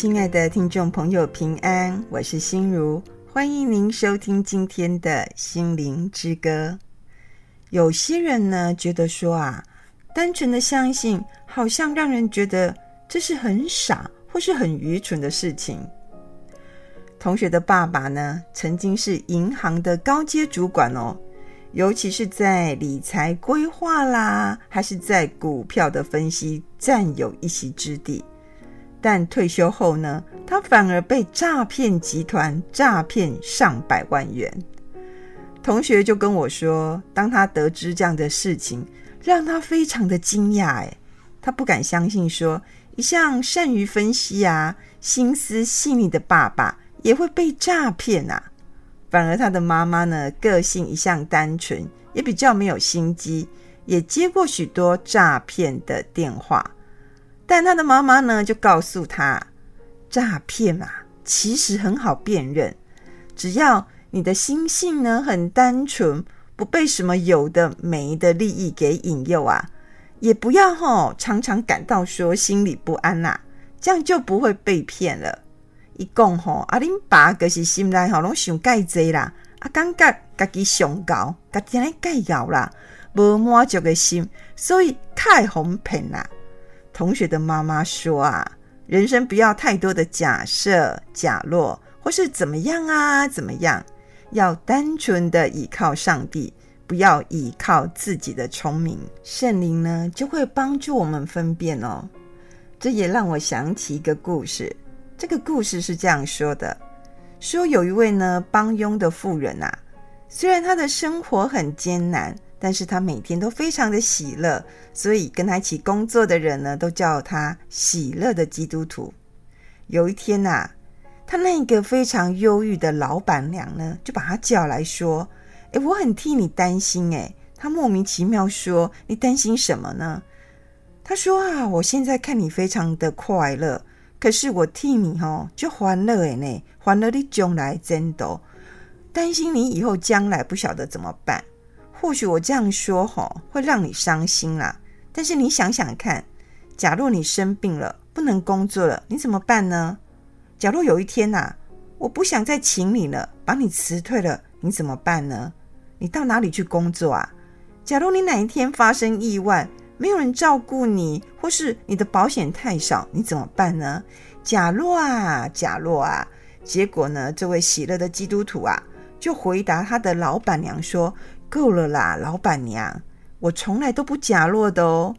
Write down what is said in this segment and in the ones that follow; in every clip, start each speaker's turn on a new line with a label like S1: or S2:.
S1: 亲爱的听众朋友，平安，我是心如，欢迎您收听今天的心灵之歌。有些人呢，觉得说啊，单纯的相信，好像让人觉得这是很傻或是很愚蠢的事情。同学的爸爸呢，曾经是银行的高阶主管哦，尤其是在理财规划啦，还是在股票的分析，占有一席之地。但退休后呢，他反而被诈骗集团诈骗上百万元。同学就跟我说，当他得知这样的事情，让他非常的惊讶。哎，他不敢相信说，说一向善于分析啊、心思细腻的爸爸也会被诈骗啊。反而他的妈妈呢，个性一向单纯，也比较没有心机，也接过许多诈骗的电话。但他的妈妈呢，就告诉他，诈骗啊，其实很好辨认，只要你的心性呢很单纯，不被什么有的没的利益给引诱啊，也不要吼、哦、常常感到说心里不安呐、啊，这样就不会被骗了。一讲吼，阿恁爸可是心内吼拢想盖济啦，啊感觉家己上高，家己来盖高啦，无满足的心，所以太哄骗啦。同学的妈妈说啊，人生不要太多的假设、假落，或是怎么样啊，怎么样，要单纯的依靠上帝，不要依靠自己的聪明。圣灵呢，就会帮助我们分辨哦。这也让我想起一个故事。这个故事是这样说的：说有一位呢帮佣的妇人啊，虽然他的生活很艰难。但是他每天都非常的喜乐，所以跟他一起工作的人呢，都叫他喜乐的基督徒。有一天呐、啊，他那个非常忧郁的老板娘呢，就把他叫来说：“诶，我很替你担心。”诶，他莫名其妙说：“你担心什么呢？”他说：“啊，我现在看你非常的快乐，可是我替你哦，就欢乐诶呢，欢乐的将来真的担心你以后将来不晓得怎么办。”或许我这样说吼，会让你伤心啦。但是你想想看，假若你生病了，不能工作了，你怎么办呢？假若有一天呐，我不想再请你了，把你辞退了，你怎么办呢？你到哪里去工作啊？假如你哪一天发生意外，没有人照顾你，或是你的保险太少，你怎么办呢？假若啊，假若啊，结果呢，这位喜乐的基督徒啊，就回答他的老板娘说。够了啦，老板娘，我从来都不假落的哦。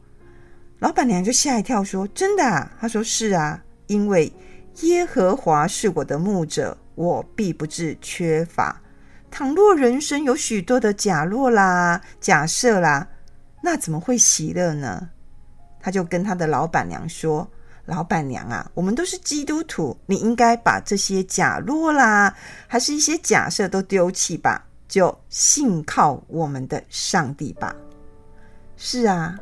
S1: 老板娘就吓一跳，说：“真的啊？”他说：“是啊，因为耶和华是我的牧者，我必不致缺乏。倘若人生有许多的假落啦、假设啦，那怎么会喜乐呢？”他就跟他的老板娘说：“老板娘啊，我们都是基督徒，你应该把这些假落啦，还是一些假设都丢弃吧。”就信靠我们的上帝吧。是啊，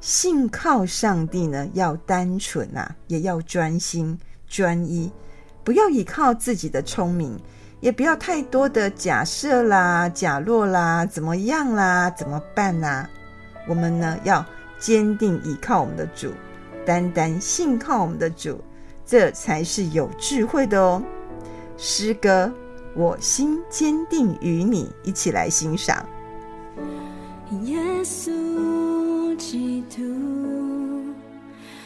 S1: 信靠上帝呢，要单纯啊，也要专心专一，不要依靠自己的聪明，也不要太多的假设啦、假若啦、怎么样啦、怎么办啦。我们呢，要坚定依靠我们的主，单单信靠我们的主，这才是有智慧的哦。诗歌。我心坚定与你一起来欣赏。
S2: 耶稣基督，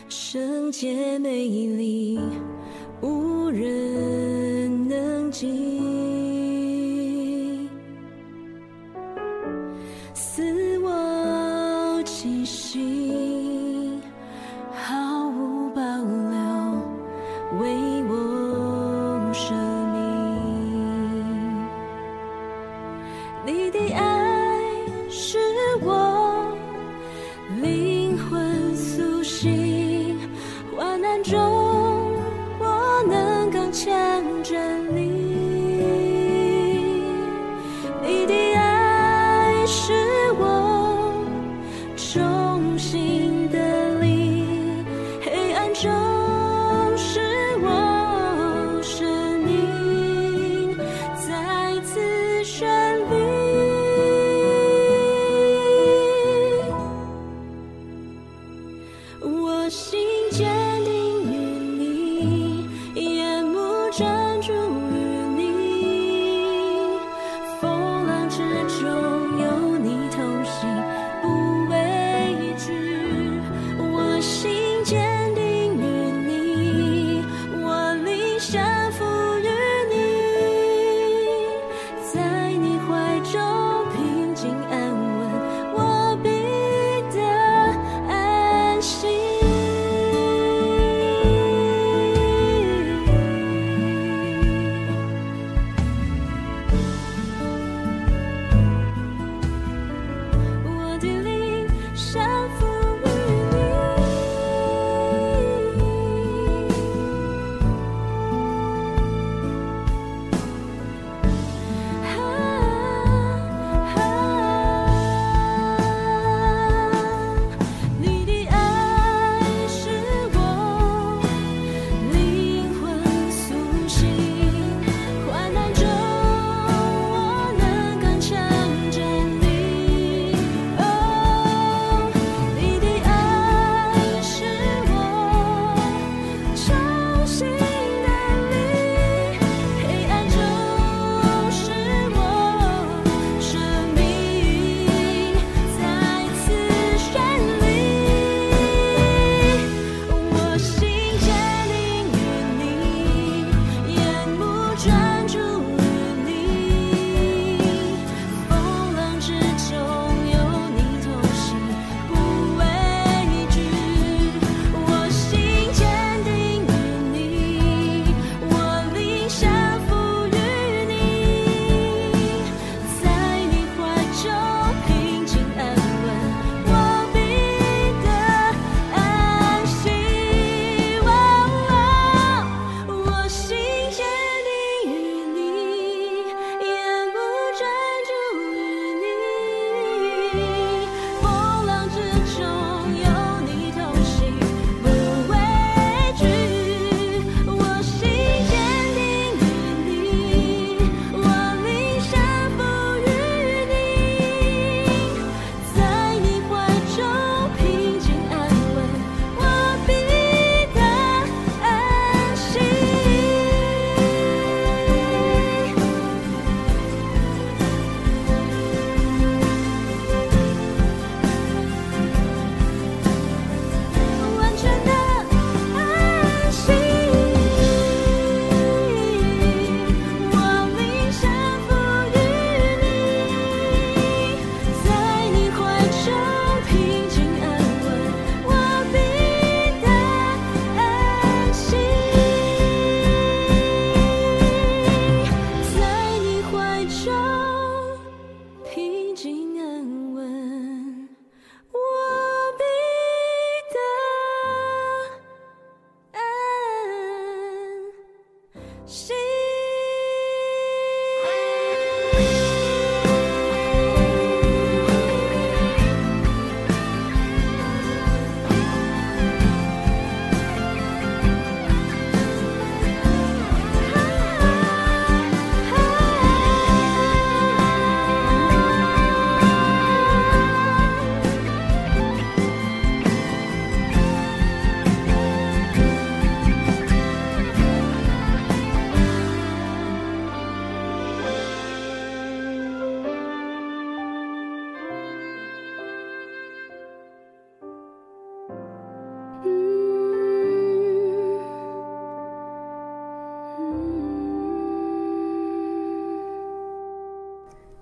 S2: 圣洁美丽，无人能及，似我气息，毫无保留，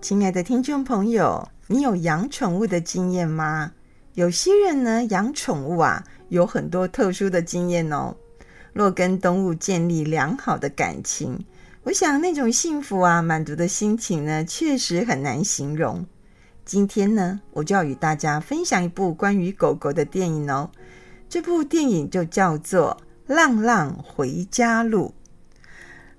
S1: 亲爱的听众朋友，你有养宠物的经验吗？有些人呢，养宠物啊，有很多特殊的经验哦。若跟动物建立良好的感情，我想那种幸福啊、满足的心情呢，确实很难形容。今天呢，我就要与大家分享一部关于狗狗的电影哦。这部电影就叫做《浪浪回家路》。《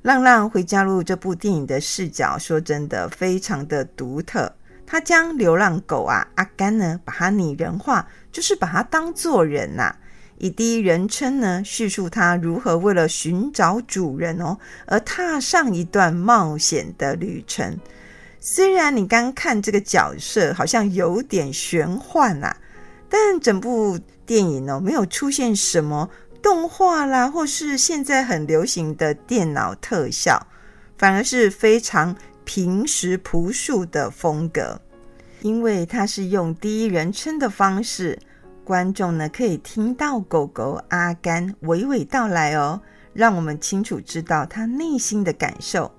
S1: 浪浪回家路》这部电影的视角，说真的非常的独特。他将流浪狗啊阿甘呢，把它拟人化，就是把它当作人呐、啊，以第一人称呢叙述他如何为了寻找主人哦，而踏上一段冒险的旅程。虽然你刚看这个角色好像有点玄幻呐、啊，但整部电影呢没有出现什么。动画啦，或是现在很流行的电脑特效，反而是非常平实朴素的风格。因为它是用第一人称的方式，观众呢可以听到狗狗阿甘娓娓道来哦，让我们清楚知道他内心的感受。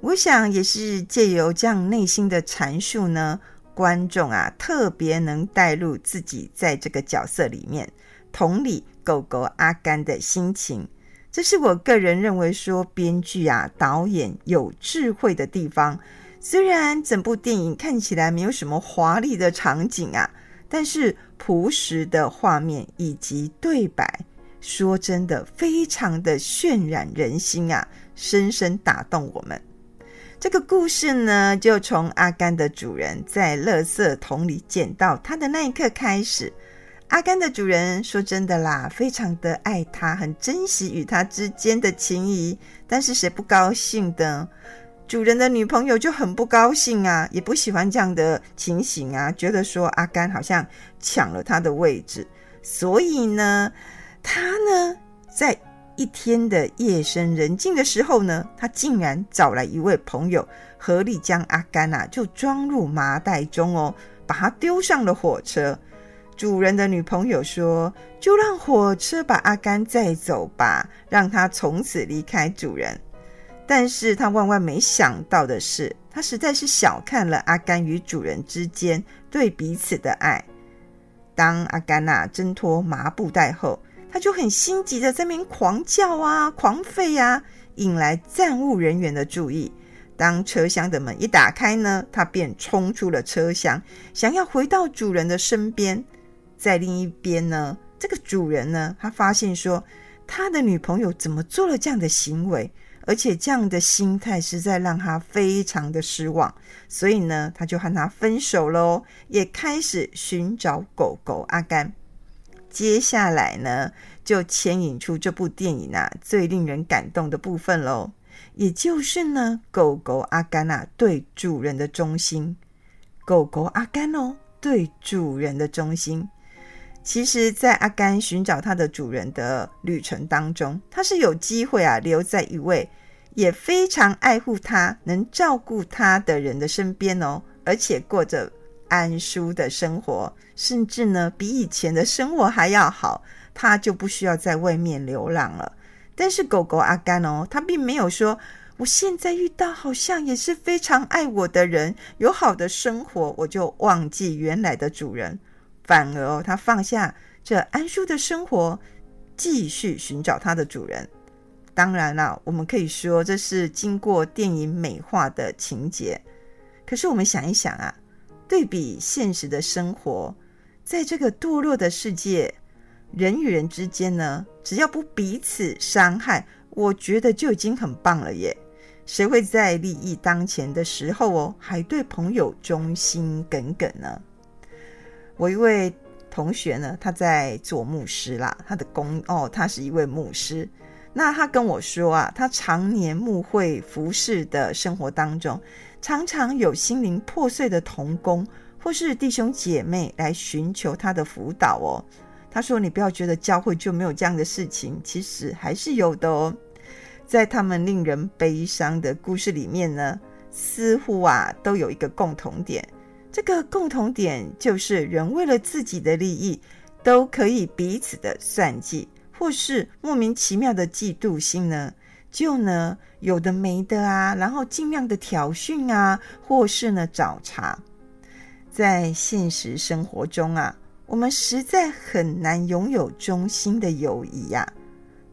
S1: 我想也是借由这样内心的阐述呢，观众啊特别能带入自己在这个角色里面，同理狗狗阿甘的心情。这是我个人认为说编剧啊导演有智慧的地方。虽然整部电影看起来没有什么华丽的场景啊，但是朴实的画面以及对白，说真的非常的渲染人心啊，深深打动我们。这个故事呢，就从阿甘的主人在垃圾桶里捡到他的那一刻开始。阿甘的主人说真的啦，非常的爱他，很珍惜与他之间的情谊。但是谁不高兴的？主人的女朋友就很不高兴啊，也不喜欢这样的情形啊，觉得说阿甘好像抢了他的位置。所以呢，他呢在。一天的夜深人静的时候呢，他竟然找来一位朋友，合力将阿甘啊就装入麻袋中哦，把他丢上了火车。主人的女朋友说：“就让火车把阿甘载走吧，让他从此离开主人。”但是他万万没想到的是，他实在是小看了阿甘与主人之间对彼此的爱。当阿甘啊挣脱麻布袋后，他就很心急的在那边狂叫啊、狂吠啊，引来站务人员的注意。当车厢的门一打开呢，他便冲出了车厢，想要回到主人的身边。在另一边呢，这个主人呢，他发现说他的女朋友怎么做了这样的行为，而且这样的心态实在让他非常的失望，所以呢，他就和他分手喽，也开始寻找狗狗阿甘。接下来呢，就牵引出这部电影啊最令人感动的部分喽，也就是呢，狗狗阿甘啊对主人的忠心。狗狗阿甘哦，对主人的忠心。其实，在阿甘寻找他的主人的旅程当中，他是有机会啊留在一位也非常爱护他、能照顾他的人的身边哦，而且过着。安舒的生活，甚至呢比以前的生活还要好，他就不需要在外面流浪了。但是狗狗阿甘哦，他并没有说，我现在遇到好像也是非常爱我的人，有好的生活，我就忘记原来的主人。反而哦，他放下这安舒的生活，继续寻找他的主人。当然了，我们可以说这是经过电影美化的情节。可是我们想一想啊。对比现实的生活，在这个堕落的世界，人与人之间呢，只要不彼此伤害，我觉得就已经很棒了耶。谁会在利益当前的时候哦，还对朋友忠心耿耿呢？我一位同学呢，他在做牧师啦，他的工哦，他是一位牧师。那他跟我说啊，他常年牧会服侍的生活当中。常常有心灵破碎的童工或是弟兄姐妹来寻求他的辅导哦。他说：“你不要觉得教会就没有这样的事情，其实还是有的哦。”在他们令人悲伤的故事里面呢，似乎啊都有一个共同点。这个共同点就是人为了自己的利益，都可以彼此的算计，或是莫名其妙的嫉妒心呢。就呢，有的没的啊，然后尽量的挑衅啊，或是呢找茬。在现实生活中啊，我们实在很难拥有忠心的友谊呀、啊。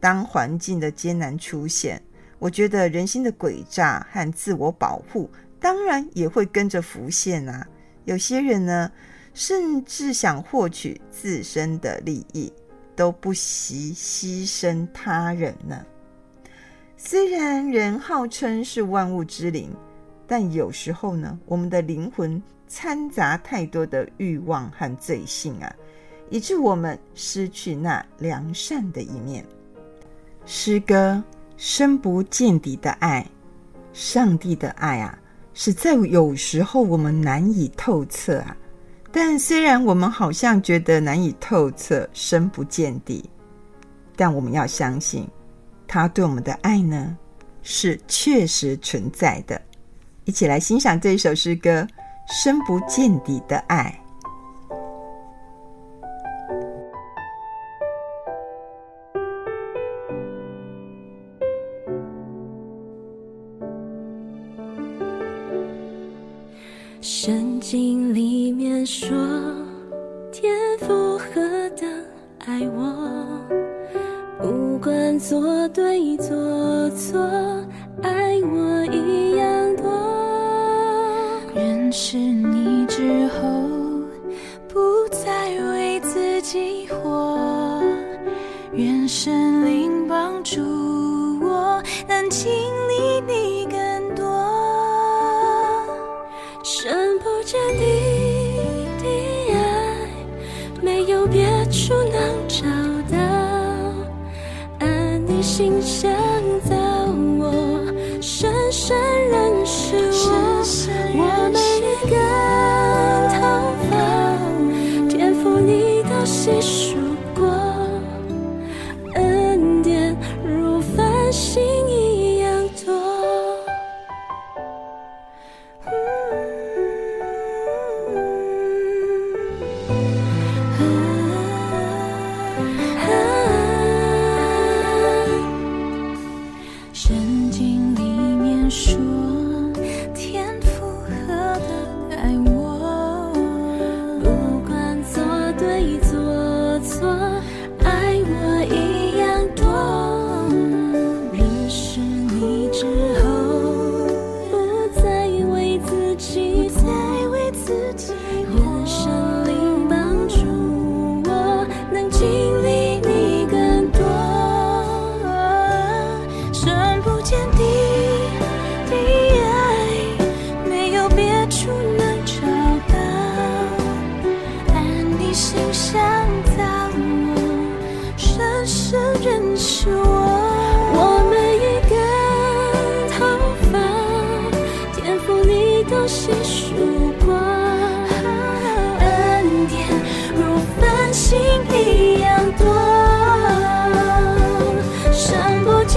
S1: 当环境的艰难出现，我觉得人心的诡诈和自我保护，当然也会跟着浮现啊。有些人呢，甚至想获取自身的利益，都不惜牺牲他人呢。虽然人号称是万物之灵，但有时候呢，我们的灵魂掺杂太多的欲望和罪性啊，以致我们失去那良善的一面。诗歌深不见底的爱，上帝的爱啊，实在有时候我们难以透彻啊。但虽然我们好像觉得难以透彻、深不见底，但我们要相信。他对我们的爱呢，是确实存在的。一起来欣赏这一首诗歌《深不见底的
S2: 爱》。是你之后，不再为自己活，愿神灵帮助我，能经里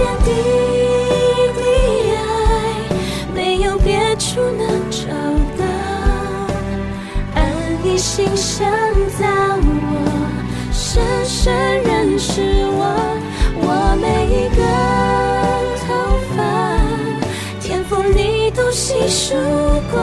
S2: 深不见底的爱，没有别处能找到。按你形象造我，深深认识我。我每一个头发，天赋你都细数过，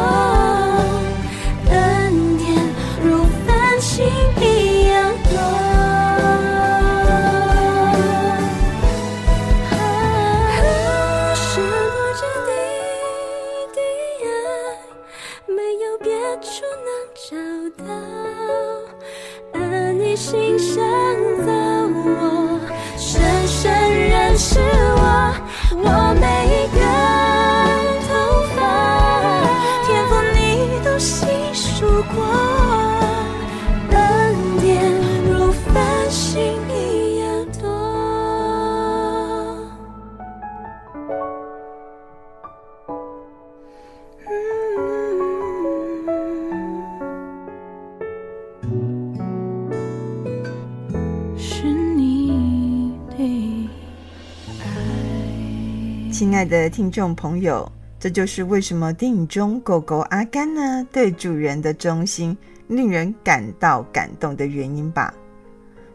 S2: 亲爱的
S1: 听众朋友，这就是为什么电影中狗狗阿甘呢，对主人的忠心令人感到感动的原因吧。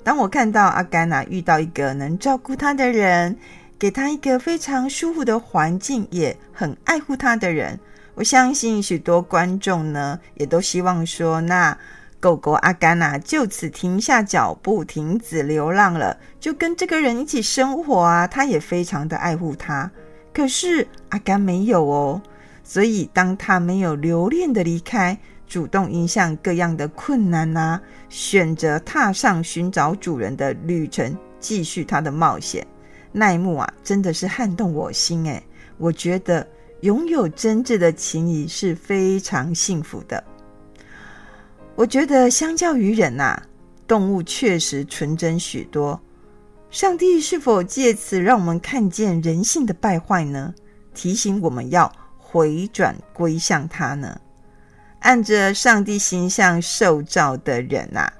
S1: 当我看到阿甘啊遇到一个能照顾他的人，给他一个非常舒服的环境，也很爱护他的人，我相信许多观众呢也都希望说，那狗狗阿甘啊就此停下脚步，停止流浪了，就跟这个人一起生活啊。他也非常的爱护他。可是阿甘没有哦，所以当他没有留恋的离开，主动迎向各样的困难啊，选择踏上寻找主人的旅程，继续他的冒险。那一幕啊，真的是撼动我心诶。我觉得拥有真挚的情谊是非常幸福的。我觉得相较于人啊，动物确实纯真许多。上帝是否借此让我们看见人性的败坏呢？提醒我们要回转归向他呢？按着上帝形象受造的人啊，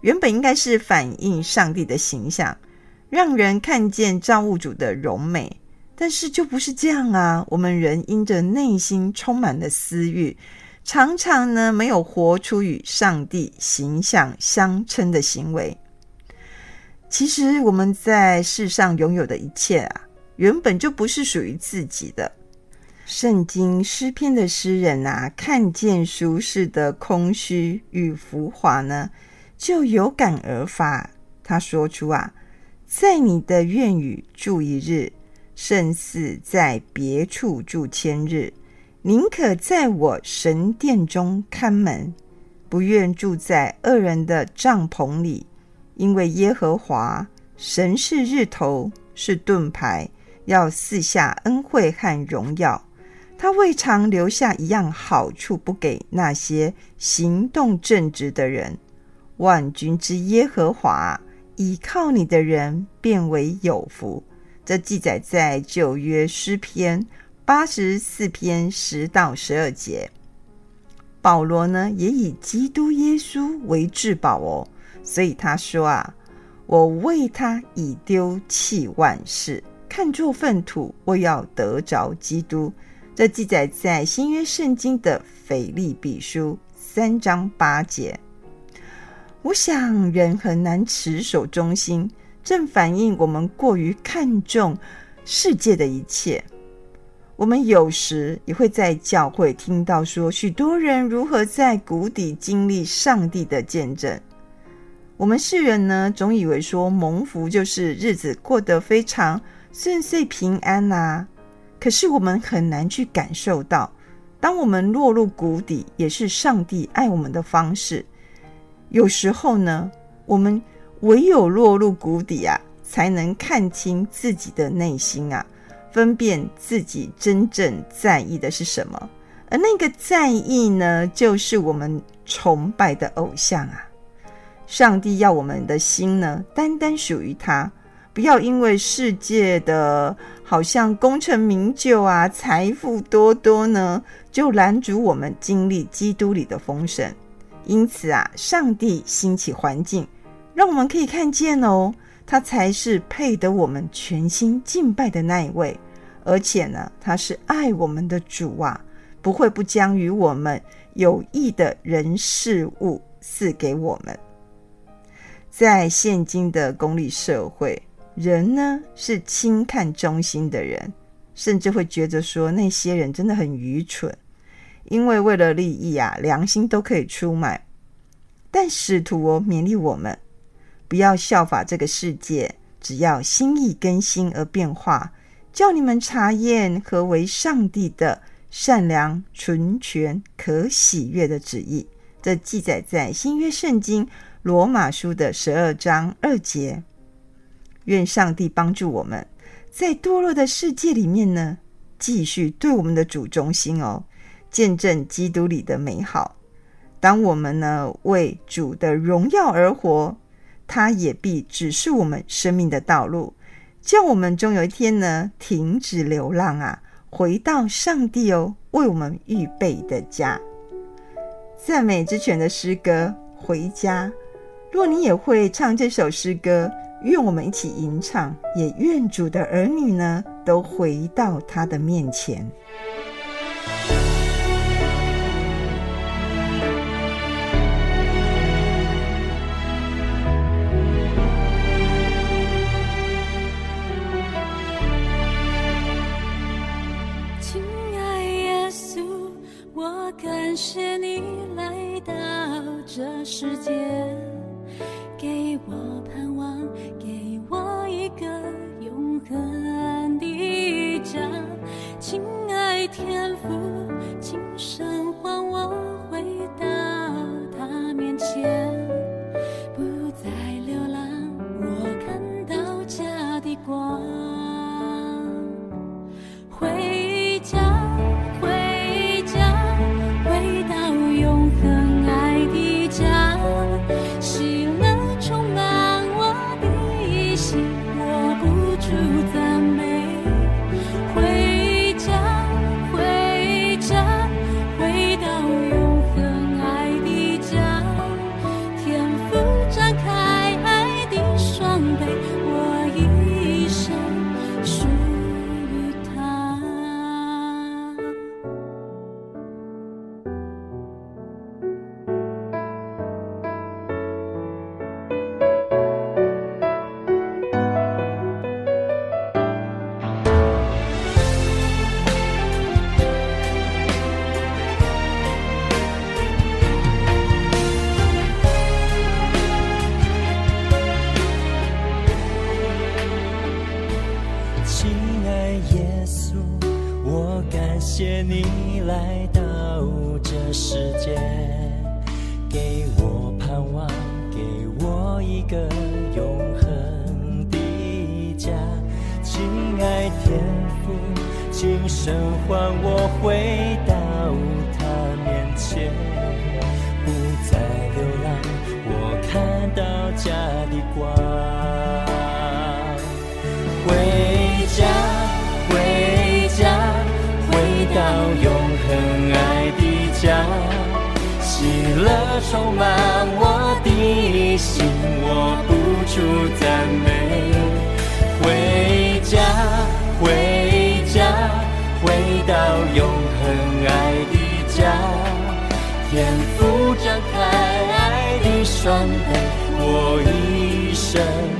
S1: 原本应该是反映上帝的形象，让人看见造物主的荣美。但是就不是这样啊！我们人因着内心充满了私欲，常常呢没有活出与上帝形象相称的行为。其实我们在世上拥有的一切啊，原本就不是属于自己的。圣经诗篇的诗人啊，看见俗世的空虚与浮华呢，就有感而发。他说出啊，在你的院宇住一日，胜似在别处住千日。宁可在我神殿中看门，不愿住在恶人的帐篷里，因为耶和华神是日头，是盾牌，要赐下恩惠和荣耀。他未尝留下一样好处不给那些行动正直的人。万军之耶和华，倚靠你的人便为有福。这记载在旧约诗篇八十四篇十到十二节。保罗呢，也以基督耶稣为至宝哦，所以他说啊，我为他已丢弃万事，看作粪土，我要得着基督。这记载在新约圣经的腓立比书三章八节。我想人很难持守忠心，正反映我们过于看重世界的一切。我们有时也会在教会听到说，许多人如何在谷底经历上帝的见证。我们世人呢，总以为说蒙福就是日子过得非常顺遂平安呐、啊。可是我们很难去感受到，当我们落入谷底，也是上帝爱我们的方式。有时候呢，我们唯有落入谷底啊，才能看清自己的内心啊，分辨自己真正在意的是什么。而那个在意呢，就是我们崇拜的偶像啊。上帝要我们的心呢，单单属于他。不要因为世界的好像功成名就啊，财富多多呢，就拦阻我们经历基督里的丰盛。因此啊，上帝兴起环境，让我们可以看见哦，他才是配得我们全心敬拜的那一位。而且呢，他是爱我们的主啊，不会不将与我们有益的人事物赐给我们。在现今的功利社会。人呢，是轻看忠心的人，甚至会觉得说那些人真的很愚蠢，因为为了利益啊，良心都可以出卖。但使徒哦，勉励我们不要效法这个世界，只要心意更新而变化，叫你们查验何为上帝的善良、纯全、可喜悦的旨意。这记载在新约圣经罗马书的十二章二节。愿上帝帮助我们，在堕落的世界里面呢，继续对我们的主忠心哦，见证基督里的美好。当我们呢为主的荣耀而活，他也必指示我们生命的道路，叫我们终有一天呢停止流浪啊，回到上帝哦为我们预备的家。赞美之泉的诗歌《回家》，若你也会唱这首诗歌。愿我们一起吟唱，也愿主的儿女呢，都回到他的面前。
S2: 亲爱耶稣，我感谢你来到这世界。给我盼望，给我一个永恒的家，亲爱天父，今生
S3: 充满我的心，我不住赞美。回家，回家，回到永恒爱的家，天父张开爱的双臂，我一生。